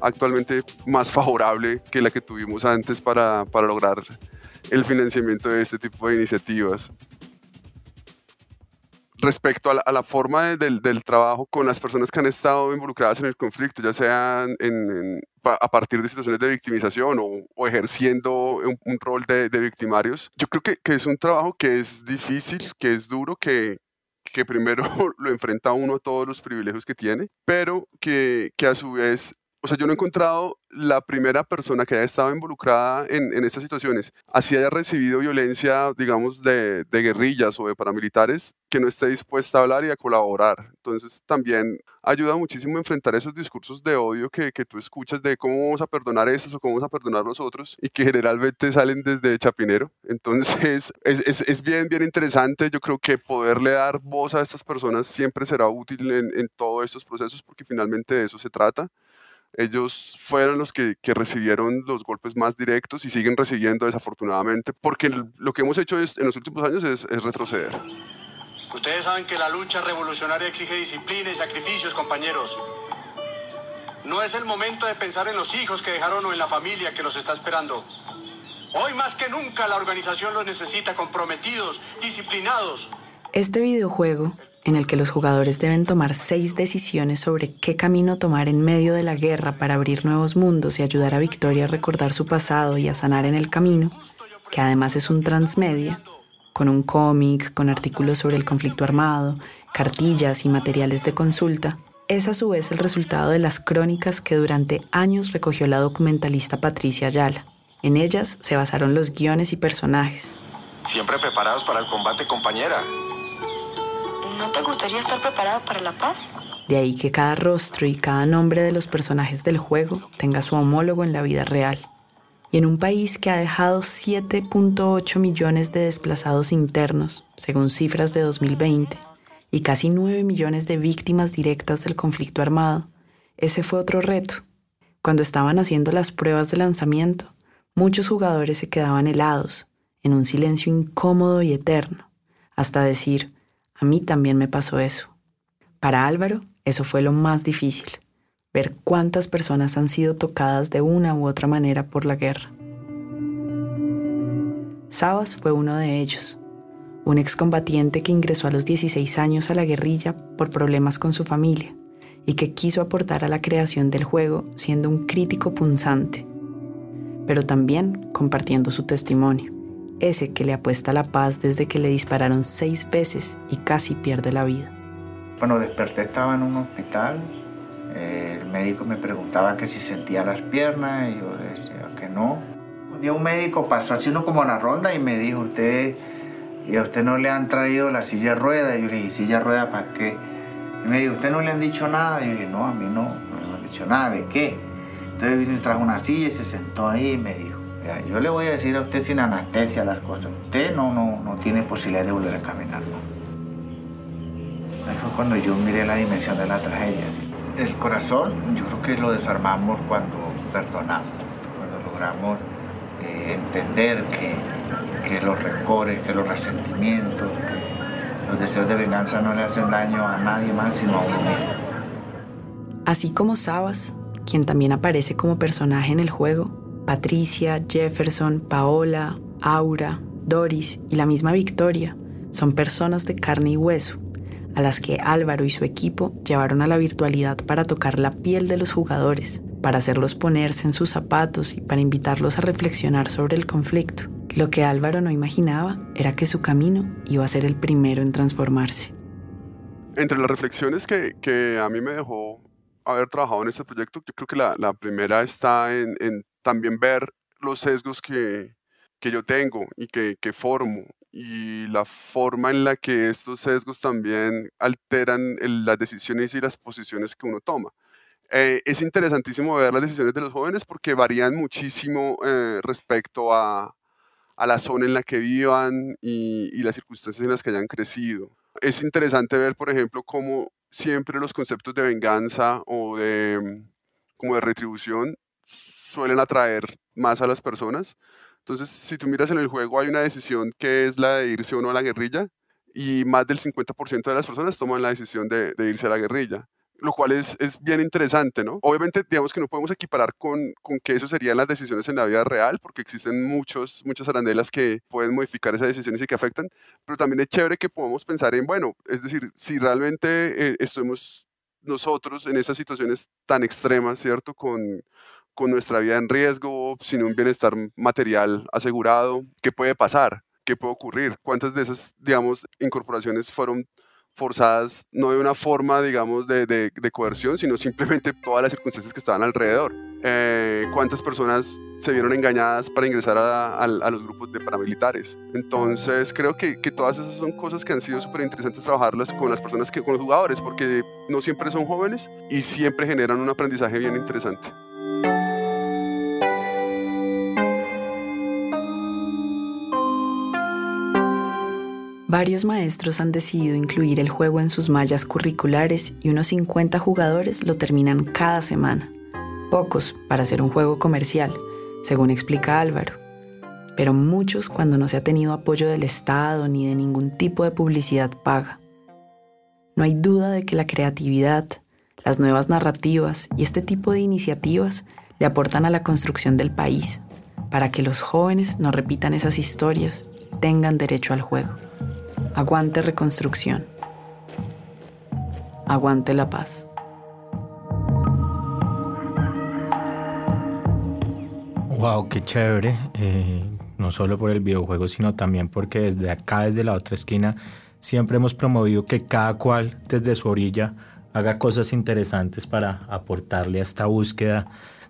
actualmente más favorable que la que tuvimos antes para, para lograr el financiamiento de este tipo de iniciativas respecto a la, forma del, trabajo con las personas que han estado involucradas en el conflicto, ya sean a partir de situaciones de victimización o, ejerciendo un, rol de, victimarios. Yo creo que, que, es un trabajo que es difícil, que es duro, que, que primero lo enfrenta uno a todos los privilegios que tiene, pero que, que a su vez o sea, yo no he encontrado la primera persona que haya estado involucrada en, en estas situaciones, así haya recibido violencia, digamos, de, de, guerrillas o de paramilitares, que no esté dispuesta a hablar y a colaborar. Entonces, también ayuda muchísimo a enfrentar esos discursos de odio que, que tú escuchas de cómo vamos a perdonar estos o cómo vamos a perdonar los otros y que generalmente salen desde Chapinero. Entonces, es, es, es bien, bien interesante. Yo creo que poderle dar voz a estas personas siempre será útil en, en todos estos procesos porque finalmente de eso se trata. Ellos fueron los que, que, recibieron los golpes más directos y siguen recibiendo desafortunadamente, porque lo que hemos hecho es, en los últimos años es, es retroceder. Ustedes saben que la lucha revolucionaria exige disciplina y sacrificios, compañeros. No es el momento de pensar en los hijos que dejaron o en la familia que los está esperando. Hoy más que nunca la organización los necesita comprometidos, disciplinados. Este videojuego en el que los jugadores deben tomar seis decisiones sobre qué camino tomar en medio de la guerra para abrir nuevos mundos y ayudar a Victoria a recordar su pasado y a sanar en el camino, que además es un transmedia, con un cómic, con artículos sobre el conflicto armado, cartillas y materiales de consulta, es a su vez el resultado de las crónicas que durante años recogió la documentalista Patricia Ayala. En ellas se basaron los guiones y personajes. Siempre preparados para el combate, compañera. ¿No te gustaría estar preparado para la paz? De ahí que cada rostro y cada nombre de los personajes del juego tenga su homólogo en la vida real. Y en un país que ha dejado 7.8 millones de desplazados internos, según cifras de 2020, y casi 9 millones de víctimas directas del conflicto armado, ese fue otro reto. Cuando estaban haciendo las pruebas de lanzamiento, muchos jugadores se quedaban helados, en un silencio incómodo y eterno, hasta decir, a mí también me pasó eso. Para Álvaro, eso fue lo más difícil, ver cuántas personas han sido tocadas de una u otra manera por la guerra. Sabas fue uno de ellos, un excombatiente que ingresó a los 16 años a la guerrilla por problemas con su familia y que quiso aportar a la creación del juego siendo un crítico punzante, pero también compartiendo su testimonio ese que le apuesta la paz desde que le dispararon seis veces y casi pierde la vida. Bueno, desperté, estaba en un hospital, el médico me preguntaba que si sentía las piernas y yo decía que no. Un día un médico pasó uno como la ronda y me dijo, usted, ¿y a usted no le han traído la silla de rueda? Y yo le dije, ¿silla de rueda para qué? Y me dijo, ¿usted no le han dicho nada? Y yo dije, no, a mí no, no me han dicho nada, ¿de qué? Entonces vino y trajo una silla y se sentó ahí y me dijo, yo le voy a decir a usted sin anestesia las cosas. Usted no, no, no tiene posibilidad de volver a caminar. Ahí fue cuando yo miré la dimensión de la tragedia. El corazón, yo creo que lo desarmamos cuando perdonamos, cuando logramos eh, entender que, que, los rencores, que los resentimientos, que los deseos de venganza no le hacen daño a nadie más sino a uno mismo. Así como Sabas, quien también aparece como personaje en el juego, Patricia, Jefferson, Paola, Aura, Doris y la misma Victoria son personas de carne y hueso, a las que Álvaro y su equipo llevaron a la virtualidad para tocar la piel de los jugadores, para hacerlos ponerse en sus zapatos y para invitarlos a reflexionar sobre el conflicto. Lo que Álvaro no imaginaba era que su camino iba a ser el primero en transformarse. Entre las reflexiones que, a mí me dejó haber trabajado en este proyecto, yo creo que la, primera está en, también ver los sesgos que, yo tengo y que, que, formo y la forma en la que estos sesgos también alteran las decisiones y las posiciones que uno toma. Eh, es interesantísimo ver las decisiones de los jóvenes porque varían muchísimo eh, respecto a, a, la zona en la que vivan y, y, las circunstancias en las que hayan crecido. Es interesante ver, por ejemplo, cómo siempre los conceptos de venganza o de, como de retribución suelen atraer más a las personas entonces, si tú miras en el juego, hay una decisión que es la de irse o no a la guerrilla, y más del 50% de las personas toman la decisión de, irse a la guerrilla lo cual es, es, bien interesante, ¿no? Obviamente, digamos que no podemos equiparar con, con, que eso serían las decisiones en la vida real, porque existen muchos, muchas arandelas que pueden modificar esas decisiones y que afectan, pero también es chévere que podamos pensar en, bueno, es decir, si realmente eh, estamos nosotros en esas situaciones tan extremas, ¿cierto? Con, con nuestra vida en riesgo, sin un bienestar material asegurado. ¿Qué puede pasar? ¿Qué puede ocurrir? ¿Cuántas de esas, digamos, incorporaciones fueron forzadas no de una forma, digamos, de, de, coerción, sino simplemente todas las circunstancias que estaban alrededor? Eh, ¿Cuántas personas se vieron engañadas para ingresar a, a, los grupos de paramilitares? Entonces, creo que, que todas esas son cosas que han sido súper interesantes trabajarlas con las personas, que, con los jugadores, porque no siempre son jóvenes y siempre generan un aprendizaje bien interesante. Varios maestros han decidido incluir el juego en sus mallas curriculares y unos 50 jugadores lo terminan cada semana. Pocos para ser un juego comercial, según explica Álvaro, pero muchos cuando no se ha tenido apoyo del Estado ni de ningún tipo de publicidad paga. No hay duda de que la creatividad, las nuevas narrativas y este tipo de iniciativas le aportan a la construcción del país, para que los jóvenes no repitan esas historias y tengan derecho al juego. Aguante reconstrucción. Aguante la paz. Wow, qué chévere. Eh, no solo por el videojuego, sino también porque desde acá, desde la otra esquina, siempre hemos promovido que cada cual desde su orilla haga cosas interesantes para aportarle a esta búsqueda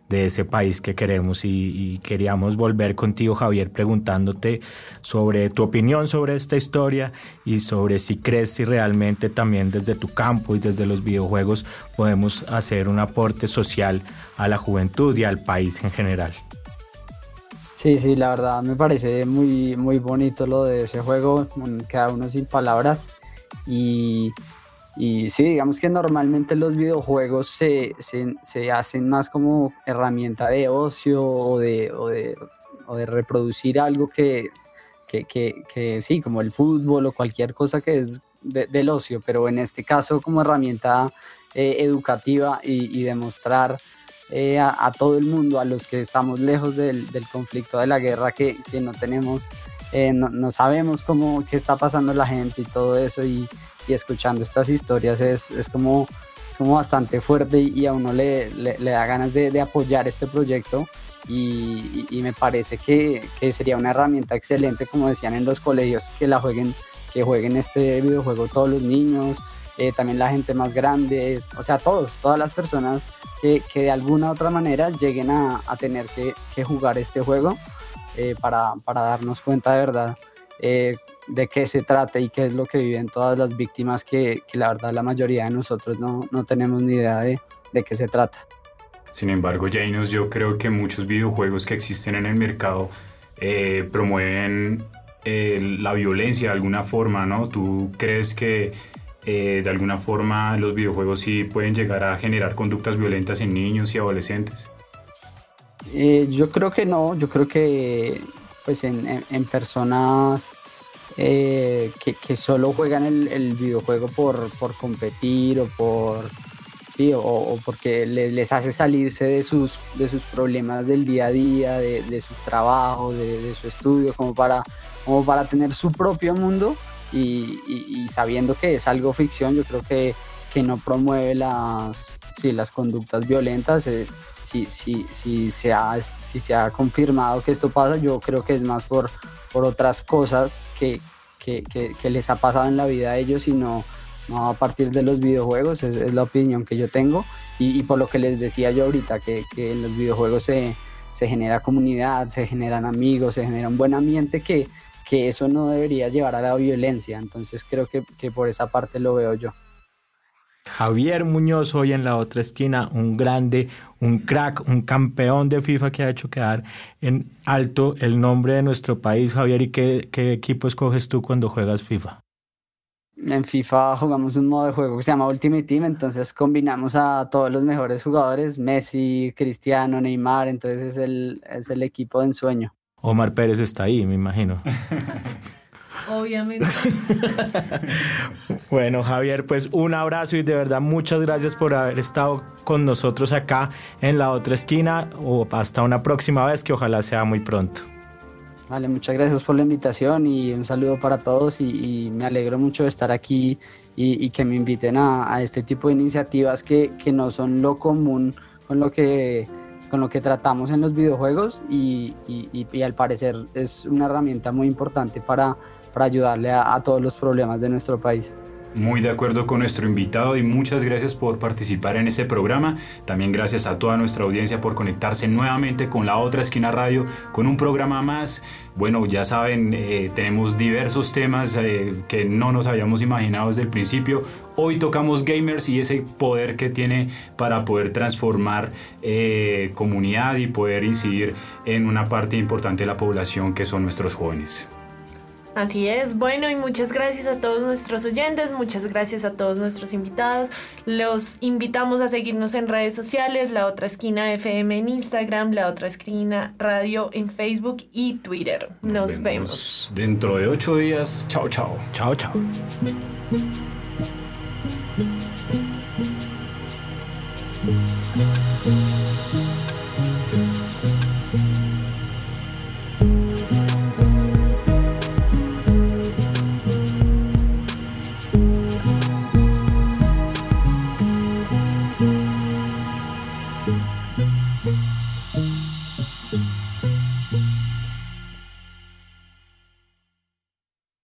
de ese país que queremos y, queríamos volver contigo Javier preguntándote sobre tu opinión sobre esta historia y sobre si crees si realmente también desde tu campo y desde los videojuegos podemos hacer un aporte social a la juventud y al país en general. Sí, sí, la verdad me parece muy, muy bonito lo de ese juego, queda uno sin palabras y y sí, digamos que normalmente los videojuegos se, se, hacen más como herramienta de ocio o de, o de, o de reproducir algo que, que, que, sí, como el fútbol o cualquier cosa que es del ocio, pero en este caso como herramienta eh, educativa y, y demostrar eh, a, todo el mundo, a los que estamos lejos del, del conflicto de la guerra, que, que no tenemos, eh, no, no, sabemos cómo, qué está pasando la gente y todo eso, y, y escuchando estas historias es, es, como, es como bastante fuerte y, a uno le, le, da ganas de, de, apoyar este proyecto y, me parece que, que, sería una herramienta excelente, como decían en los colegios, que la jueguen, que jueguen este videojuego todos los niños, eh, también la gente más grande, o sea, todos, todas las personas que, que de alguna u otra manera lleguen a, a tener que, que, jugar este juego eh, para, para darnos cuenta de verdad eh, de qué se trata y qué es lo que viven todas las víctimas que, que la verdad la mayoría de nosotros no, no tenemos ni idea de, de, qué se trata. Sin embargo, Janos, yo creo que muchos videojuegos que existen en el mercado eh, promueven eh, la violencia de alguna forma, ¿no? ¿Tú crees que eh, de alguna forma los videojuegos sí pueden llegar a generar conductas violentas en niños y adolescentes? yo creo que no, yo creo que pues en, en, en personas eh, que, solo juegan el, videojuego por, por, competir o por, ¿sí? o, porque les, hace salirse de sus, de sus problemas del día a día, de, su trabajo, de, su estudio, como para, como para tener su propio mundo y, sabiendo que es algo ficción, yo creo que, que no promueve las, sí, las conductas violentas. Eh, si, si, si, se ha, si se ha confirmado que esto pasa, yo creo que es más por, por otras cosas que, que, que, les ha pasado en la vida a ellos y no, no a partir de los videojuegos, es, es la opinión que yo tengo y, y, por lo que les decía yo ahorita, que, que en los videojuegos se, se, genera comunidad, se generan amigos, se genera un buen ambiente que, que eso no debería llevar a la violencia, entonces creo que, que por esa parte lo veo yo. Javier Muñoz hoy en la otra esquina, un grande, un crack, un campeón de FIFA que ha hecho quedar en alto el nombre de nuestro país. Javier, ¿y qué, qué equipo escoges tú cuando juegas FIFA? En FIFA jugamos un modo de juego que se llama Ultimate Team, entonces combinamos a todos los mejores jugadores, Messi, Cristiano, Neymar, entonces es el, es el equipo de ensueño. Omar Pérez está ahí, me imagino. Obviamente. bueno, Javier, pues un abrazo y de verdad muchas gracias por haber estado con nosotros acá en la otra esquina o hasta una próxima vez que ojalá sea muy pronto. Vale, muchas gracias por la invitación y un saludo para todos y, me alegro mucho de estar aquí y, que me inviten a, este tipo de iniciativas que, que no son lo común con lo que con lo que tratamos en los videojuegos y, y, al parecer es una herramienta muy importante para, para ayudarle a, todos los problemas de nuestro país. Muy de acuerdo con nuestro invitado y muchas gracias por participar en este programa. También gracias a toda nuestra audiencia por conectarse nuevamente con la otra esquina radio, con un programa más. Bueno, ya saben, eh, tenemos diversos temas eh, que no nos habíamos imaginado desde el principio. Hoy tocamos gamers y ese poder que tiene para poder transformar eh, comunidad y poder incidir en una parte importante de la población que son nuestros jóvenes. Así es, bueno y muchas gracias a todos nuestros oyentes, muchas gracias a todos nuestros invitados. Los invitamos a seguirnos en redes sociales, La Otra Esquina FM en Instagram, La Otra Esquina Radio en Facebook y Twitter. Nos, Nos vemos. Dentro de ocho días, chao chao. Chao chao.